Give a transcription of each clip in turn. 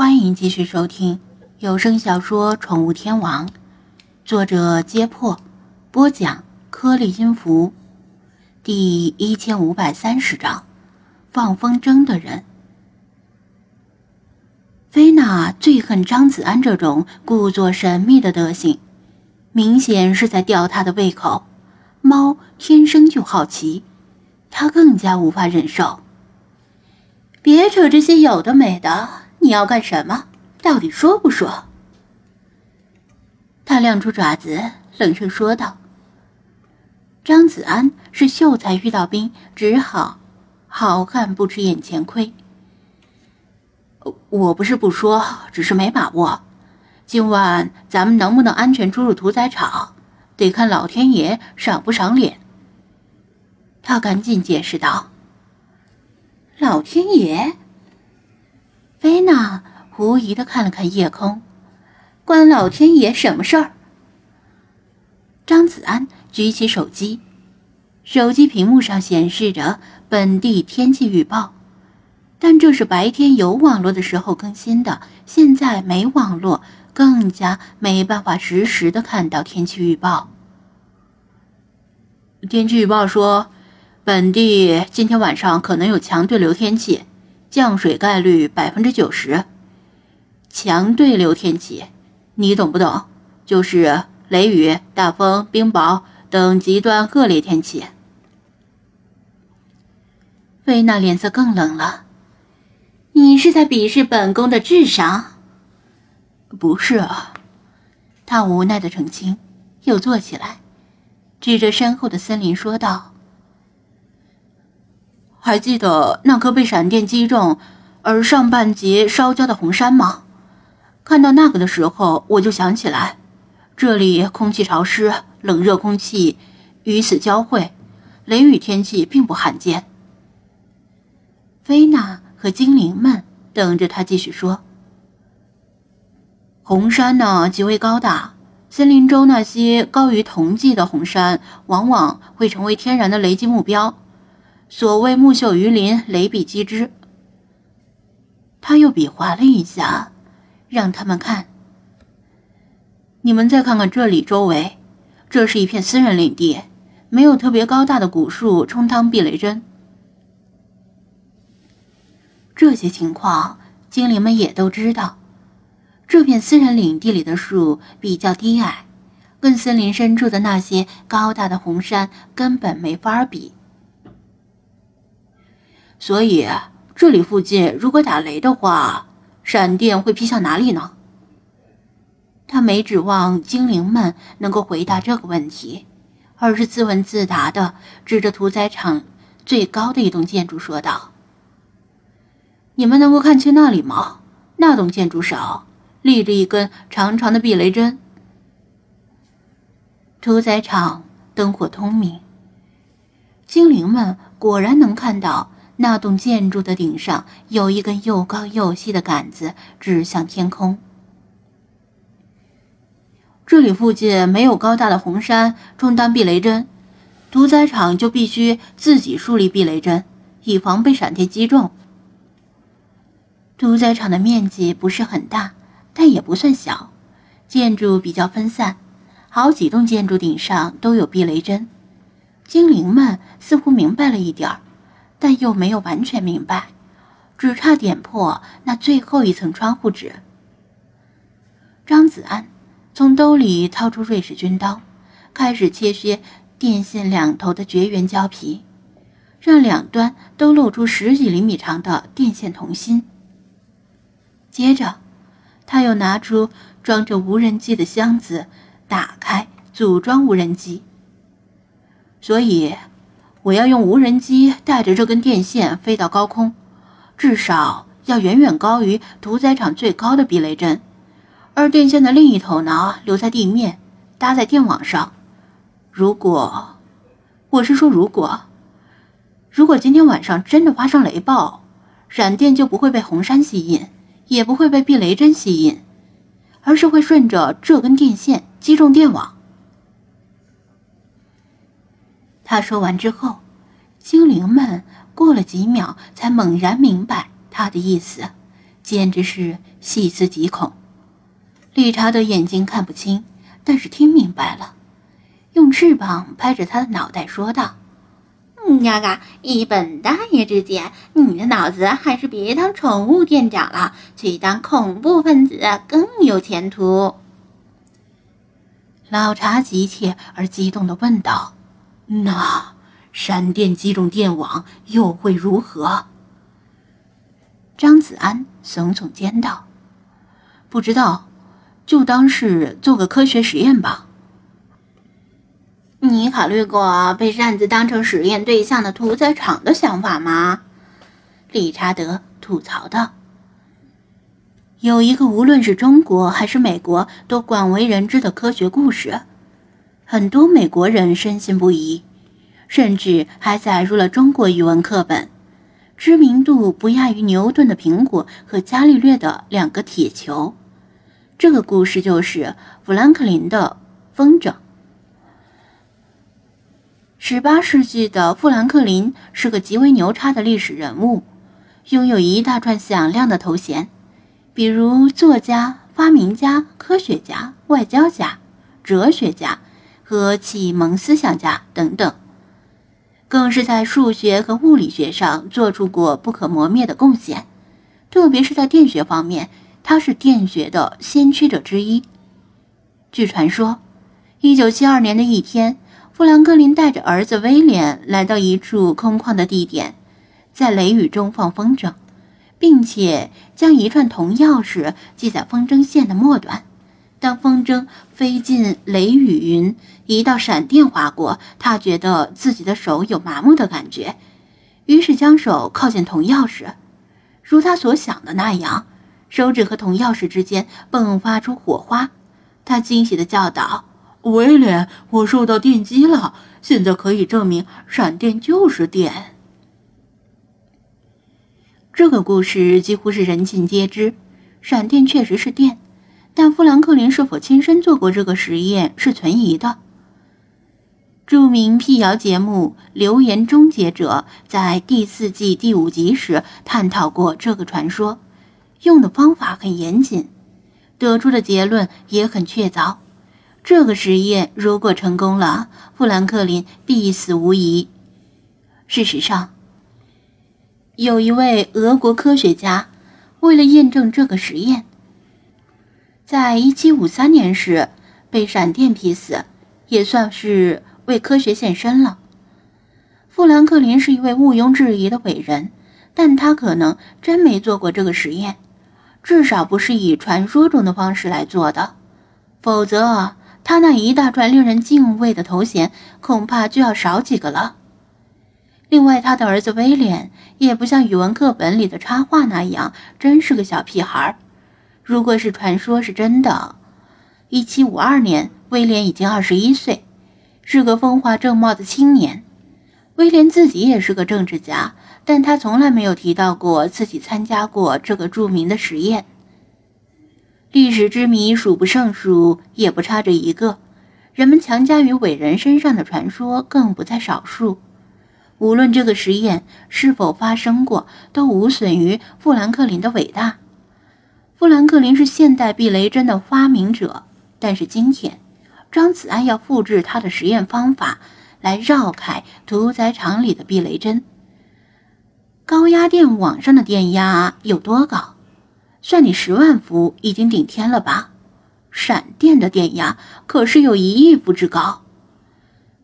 欢迎继续收听有声小说《宠物天王》，作者：揭破，播讲：颗粒音符，第一千五百三十章：放风筝的人。菲娜最恨张子安这种故作神秘的德行，明显是在吊他的胃口。猫天生就好奇，他更加无法忍受。别扯这些有的没的。你要干什么？到底说不说？他亮出爪子，冷声说道：“张子安是秀才遇到兵，只好好汉不吃眼前亏。我不是不说，只是没把握。今晚咱们能不能安全出入屠宰场，得看老天爷赏不赏脸。”他赶紧解释道：“老天爷。”菲娜狐疑的看了看夜空，关老天爷什么事儿？张子安举起手机，手机屏幕上显示着本地天气预报，但这是白天有网络的时候更新的，现在没网络，更加没办法实时的看到天气预报。天气预报说，本地今天晚上可能有强对流天气。降水概率百分之九十，强对流天气，你懂不懂？就是雷雨、大风、冰雹等极端恶劣天气。菲娜脸色更冷了，你是在鄙视本宫的智商？不是啊，他无奈的澄清，又坐起来，指着身后的森林说道。还记得那颗被闪电击中而上半截烧焦的红杉吗？看到那个的时候，我就想起来，这里空气潮湿，冷热空气与此交汇，雷雨天气并不罕见。菲娜和精灵们等着他继续说。红山呢极为高大，森林中那些高于同济的红杉，往往会成为天然的雷击目标。所谓木秀于林，雷必击之。他又比划了一下，让他们看。你们再看看这里周围，这是一片私人领地，没有特别高大的古树充当避雷针。这些情况，精灵们也都知道。这片私人领地里的树比较低矮，跟森林深处的那些高大的红杉根本没法比。所以，这里附近如果打雷的话，闪电会劈向哪里呢？他没指望精灵们能够回答这个问题，而是自问自答的指着屠宰场最高的一栋建筑说道：“你们能够看清那里吗？那栋建筑上立着一根长长的避雷针。屠宰场灯火通明，精灵们果然能看到。”那栋建筑的顶上有一根又高又细的杆子，指向天空。这里附近没有高大的红山充当避雷针，屠宰场就必须自己树立避雷针，以防被闪电击中。屠宰场的面积不是很大，但也不算小，建筑比较分散，好几栋建筑顶上都有避雷针。精灵们似乎明白了一点儿。但又没有完全明白，只差点破那最后一层窗户纸。张子安从兜里掏出瑞士军刀，开始切削电线两头的绝缘胶皮，让两端都露出十几厘米长的电线铜芯。接着，他又拿出装着无人机的箱子，打开组装无人机。所以。我要用无人机带着这根电线飞到高空，至少要远远高于屠宰场最高的避雷针，而电线的另一头呢，留在地面，搭在电网上。如果，我是说如果，如果今天晚上真的发生雷暴，闪电就不会被红山吸引，也不会被避雷针吸引，而是会顺着这根电线击中电网。他说完之后，精灵们过了几秒才猛然明白他的意思，简直是细思极恐。理查德眼睛看不清，但是听明白了，用翅膀拍着他的脑袋说道：“呀嘎，一本大爷之见，你的脑子还是别当宠物店长了，去当恐怖分子更有前途。”老查急切而激动地问道：“那闪电击中电网又会如何？”张子安耸耸肩道：“不知道，就当是做个科学实验吧。”你考虑过被擅自当成实验对象的屠宰场的想法吗？理查德吐槽道。有一个无论是中国还是美国都广为人知的科学故事，很多美国人深信不疑，甚至还载入了中国语文课本，知名度不亚于牛顿的苹果和伽利略的两个铁球。这个故事就是富兰克林的风筝。十八世纪的富兰克林是个极为牛叉的历史人物，拥有一大串响亮的头衔。比如作家、发明家、科学家、外交家、哲学家和启蒙思想家等等，更是在数学和物理学上做出过不可磨灭的贡献。特别是在电学方面，他是电学的先驱者之一。据传说，一九七二年的一天，富兰克林带着儿子威廉来到一处空旷的地点，在雷雨中放风筝。并且将一串铜钥匙系在风筝线的末端。当风筝飞进雷雨云，一道闪电划过，他觉得自己的手有麻木的感觉，于是将手靠近铜钥匙。如他所想的那样，手指和铜钥匙之间迸发出火花。他惊喜地叫道：“威廉，我受到电击了！现在可以证明闪电就是电。”这个故事几乎是人尽皆知，闪电确实是电，但富兰克林是否亲身做过这个实验是存疑的。著名辟谣节目《流言终结者》在第四季第五集时探讨过这个传说，用的方法很严谨，得出的结论也很确凿。这个实验如果成功了，富兰克林必死无疑。事实上。有一位俄国科学家，为了验证这个实验，在一七五三年时被闪电劈死，也算是为科学献身了。富兰克林是一位毋庸置疑的伟人，但他可能真没做过这个实验，至少不是以传说中的方式来做的，否则他那一大串令人敬畏的头衔恐怕就要少几个了。另外，他的儿子威廉也不像语文课本里的插画那样，真是个小屁孩儿。如果是传说是真的，一七五二年，威廉已经二十一岁，是个风华正茂的青年。威廉自己也是个政治家，但他从来没有提到过自己参加过这个著名的实验。历史之谜数不胜数，也不差这一个。人们强加于伟人身上的传说更不在少数。无论这个实验是否发生过，都无损于富兰克林的伟大。富兰克林是现代避雷针的发明者，但是今天，张子安要复制他的实验方法，来绕开屠宰场里的避雷针。高压电网上的电压有多高？算你十万伏已经顶天了吧？闪电的电压可是有一亿伏之高。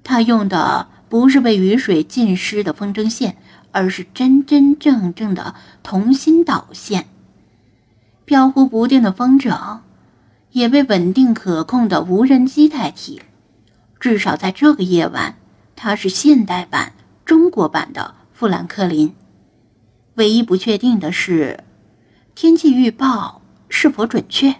他用的。不是被雨水浸湿的风筝线，而是真真正正的同心导线。飘忽不定的风筝，也被稳定可控的无人机代替。至少在这个夜晚，它是现代版、中国版的富兰克林。唯一不确定的是，天气预报是否准确。